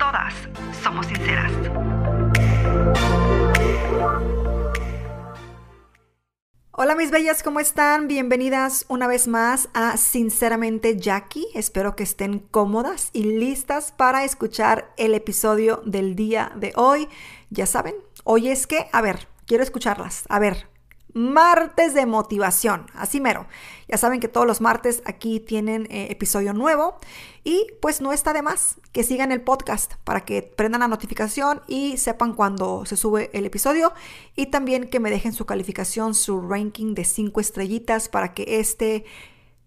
todas somos sinceras. Hola mis bellas, ¿cómo están? Bienvenidas una vez más a Sinceramente Jackie. Espero que estén cómodas y listas para escuchar el episodio del día de hoy. Ya saben, hoy es que, a ver, quiero escucharlas. A ver, martes de motivación, así mero. Ya saben que todos los martes aquí tienen eh, episodio nuevo y pues no está de más que sigan el podcast para que prendan la notificación y sepan cuando se sube el episodio y también que me dejen su calificación, su ranking de 5 estrellitas para que este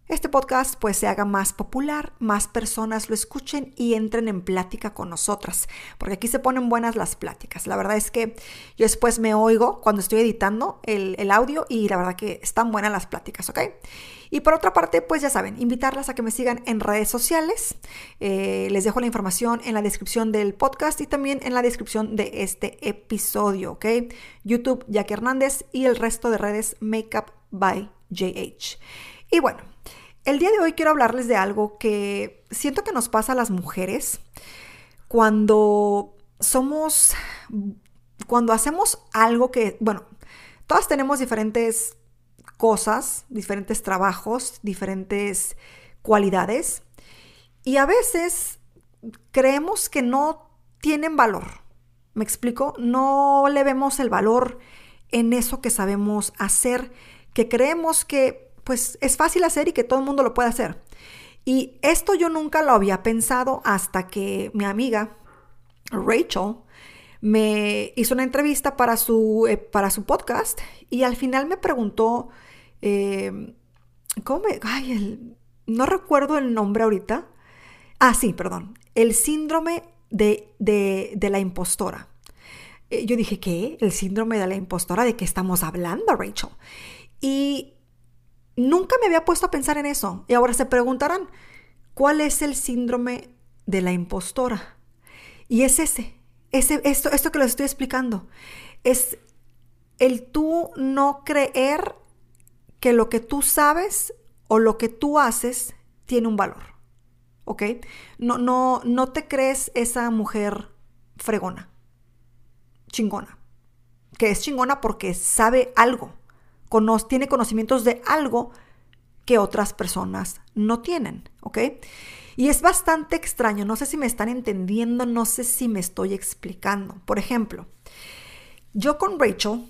este podcast pues se haga más popular, más personas lo escuchen y entren en plática con nosotras, porque aquí se ponen buenas las pláticas. La verdad es que yo después me oigo cuando estoy editando el, audio y la verdad que están buenas las pláticas, ¿ok? Y por otra parte, pues ya saben, invitarlas a que me sigan en redes sociales. Eh, les dejo la información en la descripción del podcast y también en la descripción de este episodio, ¿ok? YouTube, Jackie Hernández y el resto de redes Makeup by JH. Y bueno, el día de hoy quiero hablarles de algo que siento que nos pasa a las mujeres cuando somos, cuando hacemos algo que, bueno, todas tenemos diferentes cosas, diferentes trabajos, diferentes cualidades y a veces creemos que no tienen valor. ¿Me explico? No le vemos el valor en eso que sabemos hacer, que creemos que pues es fácil hacer y que todo el mundo lo puede hacer. Y esto yo nunca lo había pensado hasta que mi amiga Rachel me hizo una entrevista para su, eh, para su podcast y al final me preguntó, em, ¿cómo me, ay, no recuerdo el nombre ahorita. Ah, sí, perdón, el síndrome de, de la impostora. Eh, yo dije, ¿qué? ¿El síndrome de la impostora? ¿De qué estamos hablando, Rachel? Y Nunca me había puesto a pensar en eso. Y ahora se preguntarán, ¿cuál es el síndrome de la impostora? Y es ese, ese esto, esto que les estoy explicando. Es el tú no creer que lo que tú sabes o lo que tú haces tiene un valor. ¿Ok? No, no, no te crees esa mujer fregona, chingona. Que es chingona porque sabe algo tiene conocimientos de algo que otras personas no tienen, ¿ok? Y es bastante extraño, no sé si me están entendiendo, no sé si me estoy explicando. Por ejemplo, yo con Rachel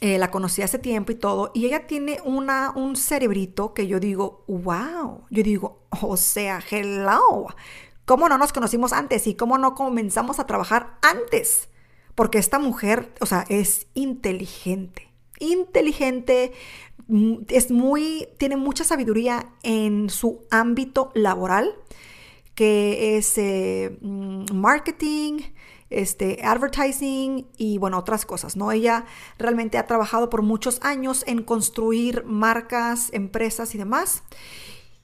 eh, la conocí hace tiempo y todo, y ella tiene una, un cerebrito que yo digo, wow, yo digo, o sea, hello, ¿cómo no nos conocimos antes y cómo no comenzamos a trabajar antes? Porque esta mujer, o sea, es inteligente inteligente, mm, es muy, tiene mucha sabiduría en su ámbito laboral, que es eh, mm, marketing, este, advertising y bueno, otras cosas, ¿no? Ella realmente ha trabajado por muchos años en construir marcas, empresas y demás.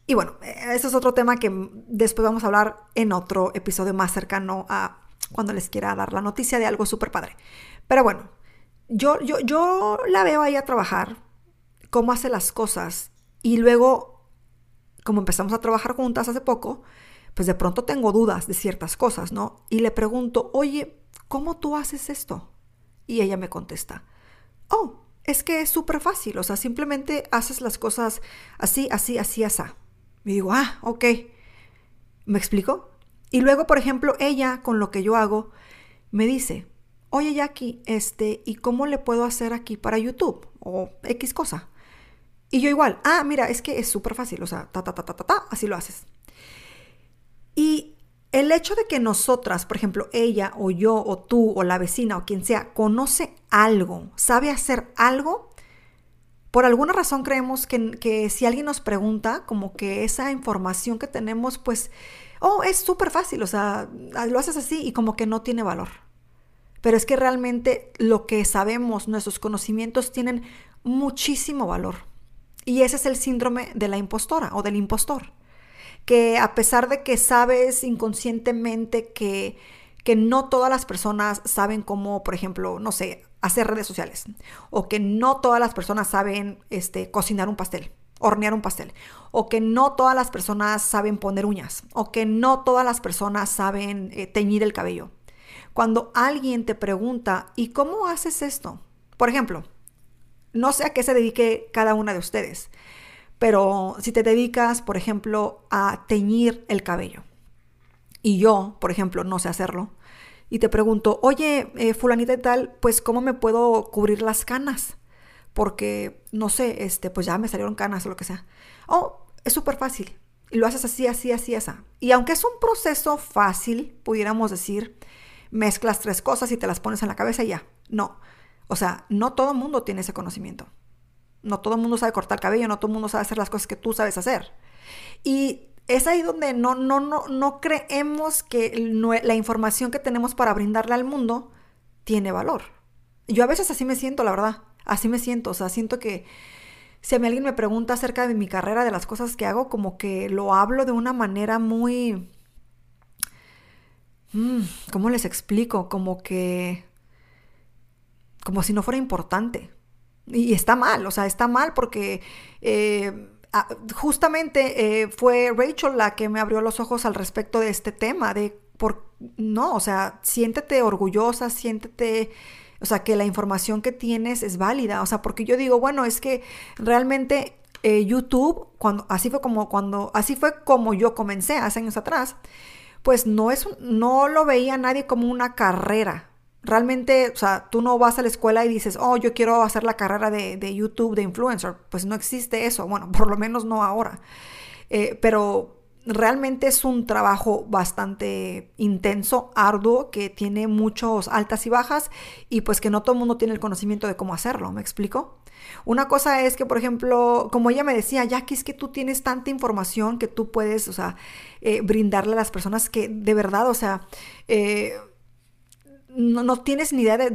Y bueno, ese es otro tema que después vamos a hablar en otro episodio más cercano a cuando les quiera dar la noticia de algo súper padre. Pero bueno, yo, yo, yo la veo ahí a trabajar, cómo hace las cosas, y luego, como empezamos a trabajar juntas hace poco, pues de pronto tengo dudas de ciertas cosas, ¿no? Y le pregunto, oye, ¿cómo tú haces esto? Y ella me contesta, oh, es que es súper fácil, o sea, simplemente haces las cosas así, así, así, así. Me digo, ah, ok. ¿Me explico? Y luego, por ejemplo, ella, con lo que yo hago, me dice, oye Jackie, este, ¿y cómo le puedo hacer aquí para YouTube? O X cosa. Y yo igual, ah, mira, es que es súper fácil, o sea, ta, ta, ta, ta, ta, ta, así lo haces. Y el hecho de que nosotras, por ejemplo, ella o yo o tú o la vecina o quien sea, conoce algo, sabe hacer algo, por alguna razón creemos que, que si alguien nos pregunta, como que esa información que tenemos, pues oh, es súper fácil, o sea, lo haces así y como que no tiene valor. Pero es que realmente lo que sabemos, nuestros conocimientos tienen muchísimo valor. Y ese es el síndrome de la impostora o del impostor. Que a pesar de que sabes inconscientemente que, que no todas las personas saben cómo, por ejemplo, no sé, hacer redes sociales. O que no todas las personas saben este, cocinar un pastel hornear un pastel, o que no todas las personas saben poner uñas, o que no todas las personas saben eh, teñir el cabello. Cuando alguien te pregunta, ¿y cómo haces esto? Por ejemplo, no sé a qué se dedique cada una de ustedes, pero si te dedicas, por ejemplo, a teñir el cabello, y yo, por ejemplo, no sé hacerlo, y te pregunto, oye, eh, fulanita y tal, pues ¿cómo me puedo cubrir las canas? Porque, no sé, este, pues ya me salieron canas o lo que sea. Oh, es súper fácil. Y lo haces así, así, así, así. Y aunque es un proceso fácil, pudiéramos decir, mezclas tres cosas y te las pones en la cabeza y ya. No. O sea, no todo el mundo tiene ese conocimiento. No todo el mundo sabe cortar cabello, no todo el mundo sabe hacer las cosas que tú sabes hacer. Y es ahí donde no, no, no, no creemos que la información que tenemos para brindarle al mundo tiene valor. Yo a veces así me siento, la verdad. Así me siento. O sea, siento que si a mí alguien me pregunta acerca de mi carrera, de las cosas que hago, como que lo hablo de una manera muy... Mm, ¿Cómo les explico? Como que como si no fuera importante. Y está mal, o sea, está mal porque eh, justamente eh, fue Rachel la que me abrió los ojos al respecto de este tema, de por, no, o sea, siéntete orgullosa, siéntete, o sea, que la información que tienes es válida, o sea, porque yo digo, bueno, es que realmente eh, YouTube, cuando, así fue como cuando, así fue como yo comencé hace años atrás, pues no es, no lo veía nadie como una carrera, realmente, o sea, tú no vas a la escuela y dices, oh, yo quiero hacer la carrera de, YouTube, de influencer. Pues no existe eso, bueno, por lo menos no ahora. Eh, pero realmente es un trabajo bastante intenso, arduo, que tiene muchos altas y bajas y pues que no todo el mundo tiene el conocimiento de cómo hacerlo, ¿me explico? Una cosa es que, por ejemplo, como ella me decía, Jackie, es que tú tienes tanta información que tú puedes, o sea, eh, brindarle a las personas que de verdad, o sea, eh, no, tienes ni idea de,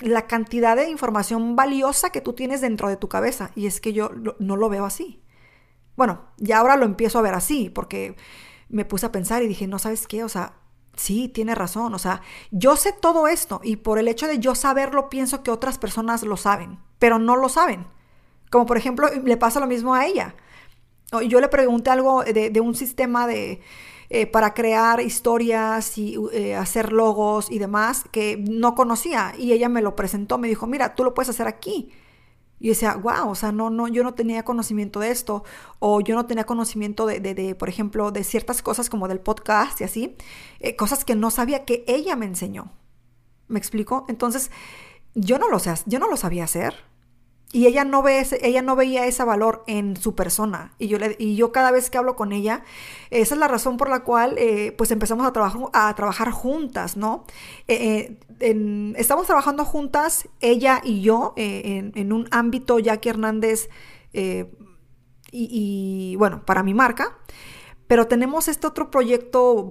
la, cantidad de información valiosa que tú tienes dentro de tu cabeza. Y es que yo no lo veo así. Bueno, ya ahora lo empiezo a ver así, porque me puse a pensar y dije, no sabes qué, o sea, sí, tiene razón, o sea, yo sé todo esto y por el hecho de yo saberlo pienso que otras personas lo saben, pero no lo saben. Como por ejemplo, le pasa lo mismo a ella. Yo le pregunté algo de un sistema de, eh, para crear historias y eh, hacer logos y demás que no conocía. Y ella me lo presentó, me dijo, mira, tú lo puedes hacer aquí. Y decía, wow, o sea, no, no, yo no tenía conocimiento de esto, o yo no tenía conocimiento de, de, por ejemplo, de ciertas cosas como del podcast y así, eh, cosas que no sabía que ella me enseñó. ¿Me explico? Entonces, yo no lo sé, yo no lo sabía hacer. Y ella no, ve ella no veía ese valor en su persona. Y yo, y yo cada vez que hablo con ella, esa es la razón por la cual eh, pues empezamos a, trabajar a trabajar juntas, ¿no? Eh, eh, estamos trabajando juntas, ella y yo, en, un ámbito, Jackie Hernández, y, bueno, para mi marca. Pero tenemos este otro proyecto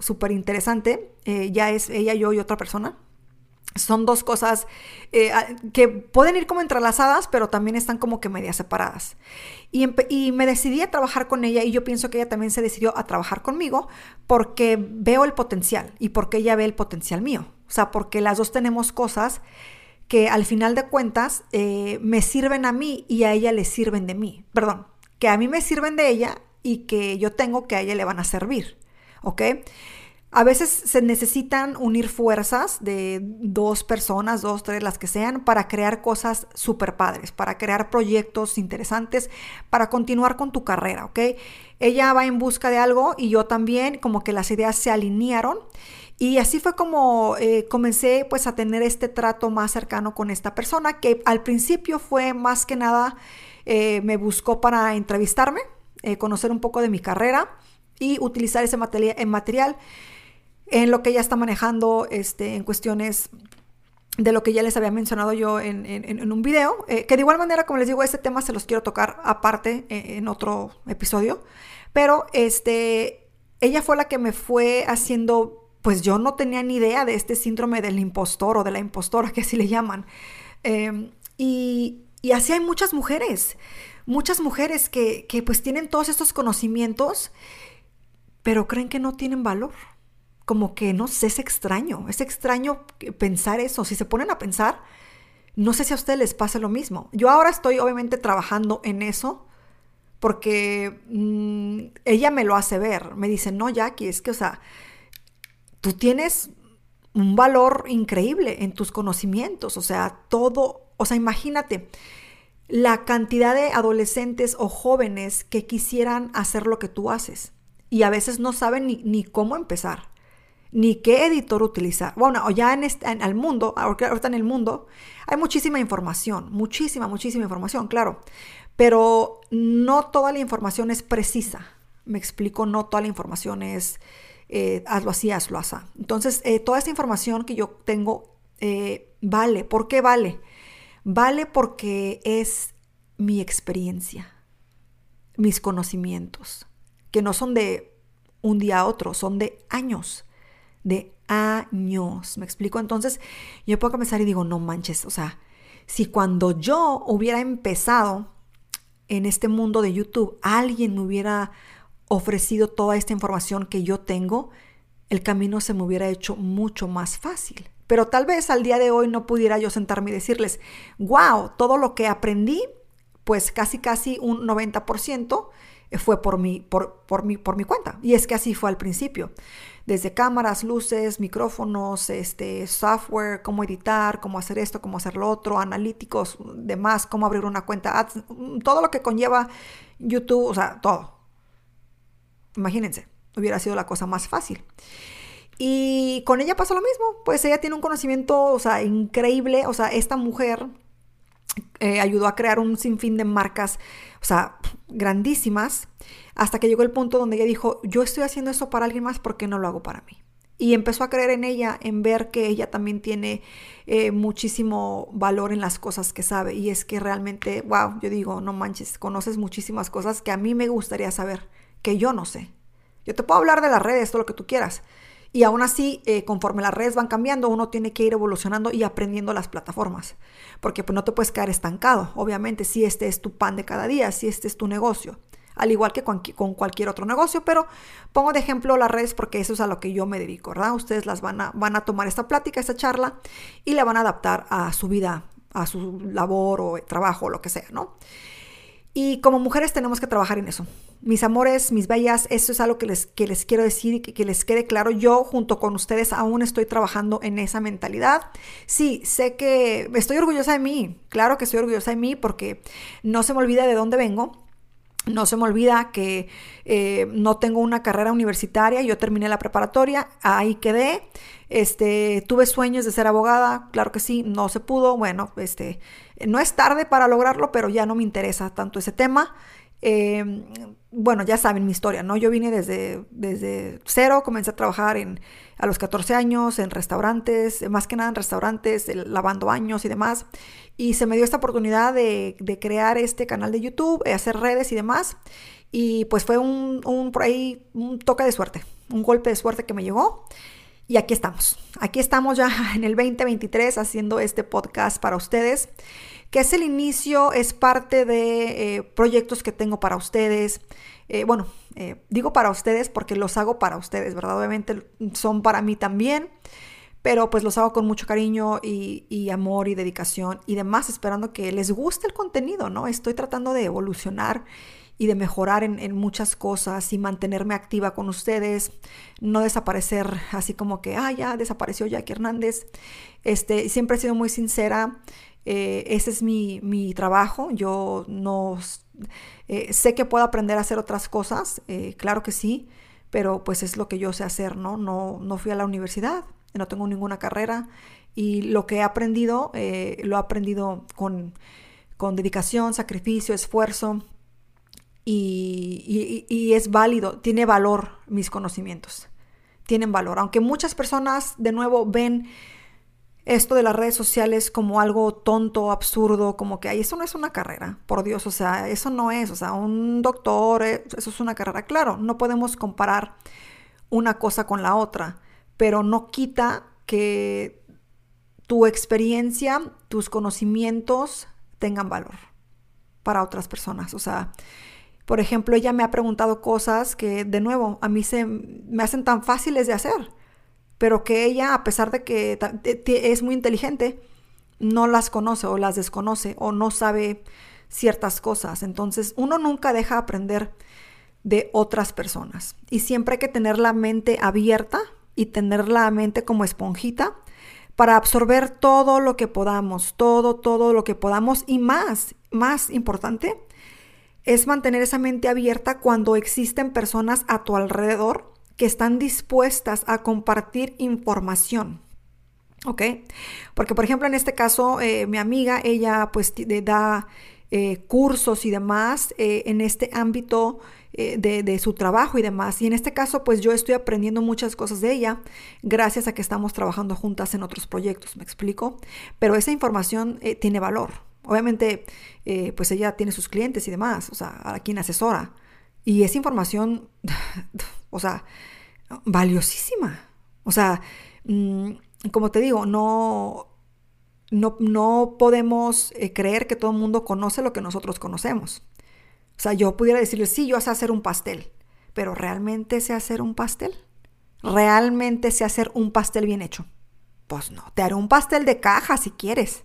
súper interesante. ya es ella, yo y otra persona son dos cosas eh, que pueden ir como entrelazadas, pero también están como que medias separadas. Y, y, me decidí a trabajar con ella y yo pienso que ella también se decidió a trabajar conmigo porque veo el potencial y porque ella ve el potencial mío. O sea, porque las dos tenemos cosas que al final de cuentas eh, me sirven a mí y a ella le sirven de mí. Perdón, que a mí me sirven de ella y que yo tengo que a ella le van a servir. ¿Ok? A veces se necesitan unir fuerzas de dos personas, dos, tres, las que sean, para crear cosas súper padres, para crear proyectos interesantes, para continuar con tu carrera, ¿ok? Ella va en busca de algo y yo también, como que las ideas se alinearon. Y así fue como eh, comencé pues a tener este trato más cercano con esta persona que al principio fue más que nada, eh, me buscó para entrevistarme, eh, conocer un poco de mi carrera y utilizar ese material, material en lo que ella está manejando este, en cuestiones de lo que ya les había mencionado yo en, un video, eh, que de igual manera, como les digo, este tema se los quiero tocar aparte eh, en otro episodio, pero este, ella fue la que me fue haciendo, pues yo no tenía ni idea de este síndrome del impostor o de la impostora, que así le llaman. Em, y, y, así hay muchas mujeres, muchas mujeres que, que pues tienen todos estos conocimientos, pero creen que no tienen valor como que no sé, es extraño, es extraño pensar eso. Si se ponen a pensar, no sé si a ustedes les pasa lo mismo. Yo ahora estoy obviamente trabajando en eso porque mm, ella me lo hace ver. Me dice, no, Jackie, es que, o sea, tú tienes un valor increíble en tus conocimientos, o sea, todo, o sea, imagínate la cantidad de adolescentes o jóvenes que quisieran hacer lo que tú haces y a veces no saben ni, ni cómo empezar ni qué editor utilizar. Bueno, ya en, este, en el mundo, ahorita en el mundo, hay muchísima información, muchísima, muchísima información, claro, pero no toda la información es precisa. Me explico, no toda la información es eh, hazlo así, hazlo así. Entonces, eh, toda esta información que yo tengo eh, vale. ¿Por qué vale? Vale porque es mi experiencia, mis conocimientos, que no son de un día a otro, son de años de años. ¿Me explico? Entonces yo puedo comenzar y digo, no manches, o sea, si cuando yo hubiera empezado en este mundo de YouTube, alguien me hubiera ofrecido toda esta información que yo tengo, el camino se me hubiera hecho mucho más fácil. Pero tal vez al día de hoy no pudiera yo sentarme y decirles, wow, todo lo que aprendí, pues casi casi un 90% fue por mi, por, por, mi, por mi cuenta. Y es que así fue al principio desde cámaras, luces, micrófonos, este, software, cómo editar, cómo hacer esto, cómo hacer lo otro, analíticos, demás, cómo abrir una cuenta todo lo que conlleva YouTube, o sea, todo. Imagínense, hubiera sido la cosa más fácil. Y con ella pasa lo mismo, pues ella tiene un conocimiento, o sea, increíble, o sea, esta mujer eh, ayudó a crear un sinfín de marcas, o sea, grandísimas, hasta que llegó el punto donde ella dijo, yo estoy haciendo eso para alguien más, ¿por qué no lo hago para mí? Y empezó a creer en ella, en ver que ella también tiene eh, muchísimo valor en las cosas que sabe. Y es que realmente, wow, yo digo, no manches, conoces muchísimas cosas que a mí me gustaría saber, que yo no sé. Yo te puedo hablar de las redes, todo lo que tú quieras. Y aún así, eh, conforme las redes van cambiando, uno tiene que ir evolucionando y aprendiendo las plataformas. Porque pues, no te puedes quedar estancado, obviamente, si este es tu pan de cada día, si este es tu negocio al igual que con, cualquier otro negocio, pero pongo de ejemplo las redes porque eso es a lo que yo me dedico, ¿verdad? Ustedes las van a, van a tomar esta plática, esta charla y la van a adaptar a su vida, a su labor o trabajo, o lo que sea, ¿no? Y como mujeres tenemos que trabajar en eso. Mis amores, mis bellas, eso es algo que les, que les quiero decir y que, que, les quede claro. Yo junto con ustedes aún estoy trabajando en esa mentalidad. Sí, sé que estoy orgullosa de mí. Claro que estoy orgullosa de mí porque no se me olvida de dónde vengo no se me olvida que eh, no tengo una carrera universitaria, yo terminé la preparatoria, ahí quedé. Este, tuve sueños de ser abogada, claro que sí, no se pudo. Bueno, este, no es tarde para lograrlo, pero ya no me interesa tanto ese tema. Em, bueno, ya saben mi historia, ¿no? Yo vine desde, desde cero, comencé a trabajar en, a los 14 años en restaurantes, más que nada en restaurantes, lavando baños y demás. Y se me dio esta oportunidad de, crear este canal de YouTube, eh, hacer redes y demás. Y pues fue un, un, por ahí, un toque de suerte, un golpe de suerte que me llegó. Y aquí estamos. Aquí estamos ya en el 2023 haciendo este podcast para ustedes, que es el inicio, es parte de eh, proyectos que tengo para ustedes. Eh, bueno, digo para ustedes porque los hago para ustedes, ¿verdad? Obviamente son para mí también pero pues los hago con mucho cariño y, amor y dedicación y demás, esperando que les guste el contenido, ¿no? Estoy tratando de evolucionar y de mejorar en, muchas cosas y mantenerme activa con ustedes, no desaparecer así como que, ah, ya desapareció Jackie Hernández. Este, siempre he sido muy sincera, eh, ese es mi, mi, trabajo, yo no eh, sé que puedo aprender a hacer otras cosas, eh, claro que sí, pero pues es lo que yo sé hacer, ¿no? No, no fui a la universidad, no tengo ninguna carrera y lo que he aprendido lo he aprendido con, dedicación, sacrificio, esfuerzo y, y, es válido, tiene valor mis conocimientos, tienen valor, aunque muchas personas de nuevo ven esto de las redes sociales como algo tonto, absurdo, como que ahí eso no es una carrera, por Dios, o sea, eso no es, o sea, un doctor, eh, eso es una carrera, claro, no podemos comparar una cosa con la otra, pero no quita que tu experiencia, tus conocimientos tengan valor para otras personas, o sea, por ejemplo, ella me ha preguntado cosas que, de nuevo, a mí se me hacen tan fáciles de hacer pero que ella, a pesar de que es muy inteligente, no las conoce o las desconoce o no sabe ciertas cosas. Entonces, uno nunca deja aprender de otras personas y siempre hay que tener la mente abierta y tener la mente como esponjita para absorber todo lo que podamos, todo, todo lo que podamos y más, más importante, es mantener esa mente abierta cuando existen personas a tu alrededor que están dispuestas a compartir información. ¿Ok? Porque, por ejemplo, en este caso, eh, mi amiga, ella pues da eh, cursos y demás eh, en este ámbito de, de, su trabajo y demás. Y en este caso, pues yo estoy aprendiendo muchas cosas de ella gracias a que estamos trabajando juntas en otros proyectos, ¿me explico? Pero esa información tiene valor. Obviamente, pues ella tiene sus clientes y demás, o sea, a quien asesora. Y esa información, o sea, valiosísima. O sea, mm, como te digo, no, no, no podemos eh, creer que todo el mundo conoce lo que nosotros conocemos. O sea, yo pudiera decirle, sí, yo sé hacer un pastel, pero ¿realmente sé hacer un pastel? ¿Realmente sé hacer un pastel bien hecho? Pues no, te haré un pastel de caja si quieres.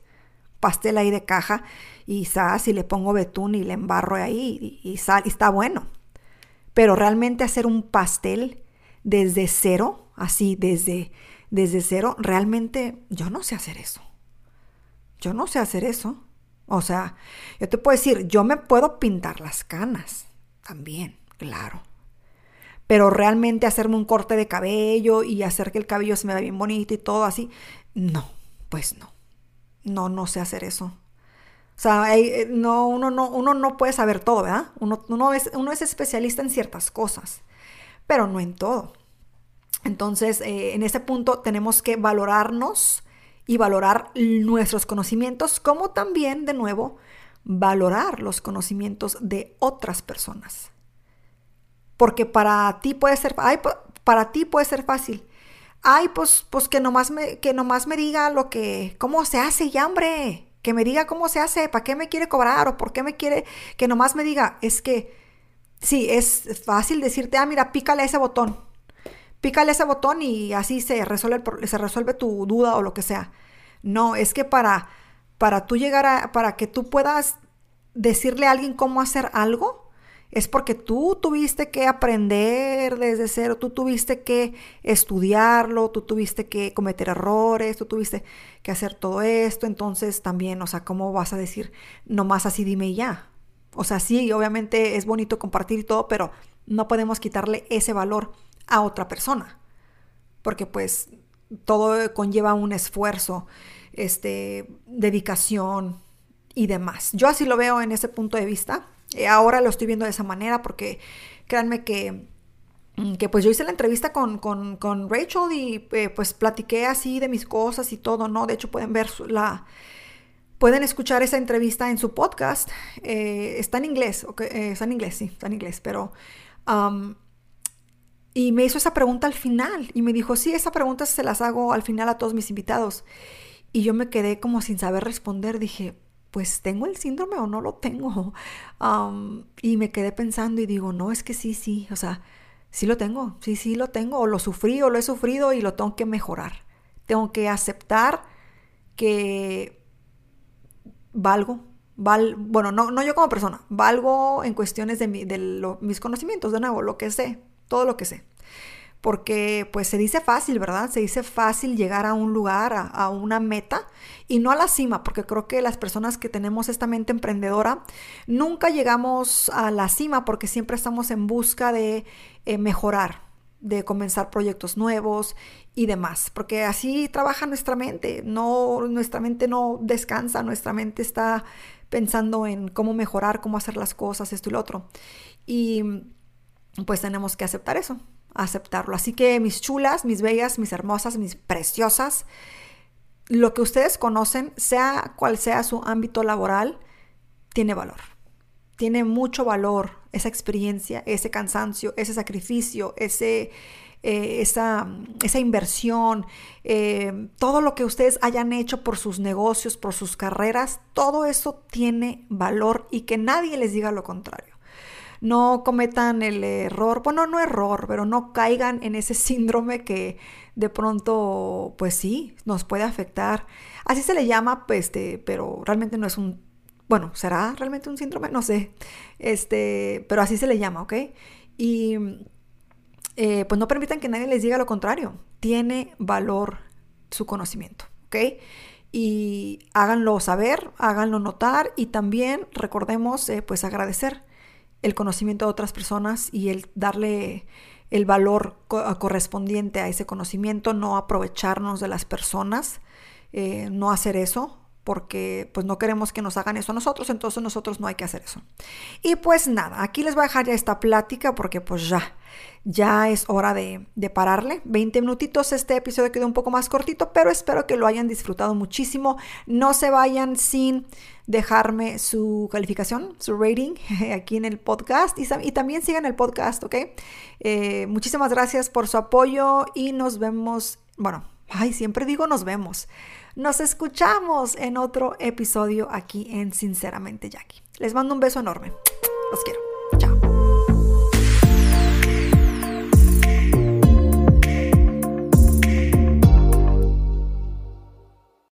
Pastel ahí de caja y sal, y le pongo betún y le embarro ahí y, sal, y está bueno. Pero realmente hacer un pastel desde cero, así, desde, desde cero, realmente yo no sé hacer eso. Yo no sé hacer eso. O sea, yo te puedo decir, yo me puedo pintar las canas también, claro. Pero realmente hacerme un corte de cabello y hacer que el cabello se me vea bien bonito y todo así, no, pues no. No, no sé hacer eso. O sea, eh, no, uno, no, uno no puede saber todo, ¿verdad? Uno, es especialista en ciertas cosas, pero no en todo. Entonces, eh, en ese punto tenemos que valorarnos y valorar nuestros conocimientos, como también, de nuevo, valorar los conocimientos de otras personas. Porque para ti puede ser, ay, para ti puede ser fácil. Ay, pues, pues que nomás me, que nomás me diga lo que, cómo se hace ya, hombre que me diga cómo se hace, para qué me quiere cobrar o por qué me quiere, que nomás me diga, es que sí, es fácil decirte, ah, mira, pícale ese botón, pícale ese botón y así se resuelve, se resuelve tu duda o lo que sea. No, es que para, para tú llegar a, para que tú puedas decirle a alguien cómo hacer algo, es porque tú tuviste que aprender desde cero, tú tuviste que estudiarlo, tú tuviste que cometer errores, tú tuviste que hacer todo esto, entonces también, o sea, ¿cómo vas a decir nomás así dime y ya? O sea, sí, obviamente es bonito compartir y todo, pero no podemos quitarle ese valor a otra persona, porque pues todo conlleva un esfuerzo, este, dedicación y demás. Yo así lo veo en ese punto de vista. Eh, ahora lo estoy viendo de esa manera porque créanme que, mm, que pues yo hice la entrevista con, con, Rachel y eh, pues platiqué así de mis cosas y todo, ¿no? De hecho pueden ver la... Pueden escuchar esa entrevista en su podcast. Eh, está en inglés, está en inglés, sí, está en inglés, pero... y me hizo esa pregunta al final y me dijo, sí, esa pregunta se las hago al final a todos mis invitados. Y yo me quedé como sin saber responder. Dije, pues tengo el síndrome o no lo tengo. y me quedé pensando y digo, no, es que sí, sí, o sea, sí lo tengo, sí, sí lo tengo, o lo sufrí o lo he sufrido y lo tengo que mejorar. Tengo que aceptar que valgo, val, bueno, no, no yo como persona, valgo en cuestiones de, de mis conocimientos, de nuevo, lo que sé, todo lo que sé porque pues se dice fácil, ¿verdad? Se dice fácil llegar a un lugar, a, una meta y no a la cima, porque creo que las personas que tenemos esta mente emprendedora nunca llegamos a la cima porque siempre estamos en busca de eh, mejorar, de comenzar proyectos nuevos y demás, porque así trabaja nuestra mente, no nuestra mente no descansa, nuestra mente está pensando en cómo mejorar, cómo hacer las cosas, esto y lo otro. Y pues tenemos que aceptar eso, aceptarlo. Así que mis chulas, mis bellas, mis hermosas, mis preciosas, lo que ustedes conocen, sea cual sea su ámbito laboral, tiene valor. Tiene mucho valor esa experiencia, ese cansancio, ese sacrificio, ese, eh, esa, esa, inversión, eh, todo lo que ustedes hayan hecho por sus negocios, por sus carreras, todo eso tiene valor y que nadie les diga lo contrario. No cometan el error, bueno, no error, pero no caigan en ese síndrome que de pronto, pues sí, nos puede afectar. Así se le llama, pues, este, pero realmente no es un, bueno, ¿será realmente un síndrome? No sé, este, pero así se le llama, ¿ok? Y eh, pues no permitan que nadie les diga lo contrario. Tiene valor su conocimiento, ¿ok? Y háganlo saber, háganlo notar y también recordemos eh, pues agradecer el conocimiento de otras personas y el darle el valor correspondiente a ese conocimiento, no aprovecharnos de las personas, eh, no hacer eso, porque pues no queremos que nos hagan eso a nosotros, entonces nosotros no hay que hacer eso. Y pues nada, aquí les voy a dejar ya esta plática porque pues ya, ya es hora de, de pararle. 20 minutitos, este episodio quedó un poco más cortito, pero espero que lo hayan disfrutado muchísimo. No se vayan sin dejarme su calificación, su rating aquí en el podcast y, también sigan el podcast, ¿ok? Eh, muchísimas gracias por su apoyo y nos vemos, bueno, ay, siempre digo nos vemos. Nos escuchamos en otro episodio aquí en Sinceramente Jackie. Les mando un beso enorme. Los quiero.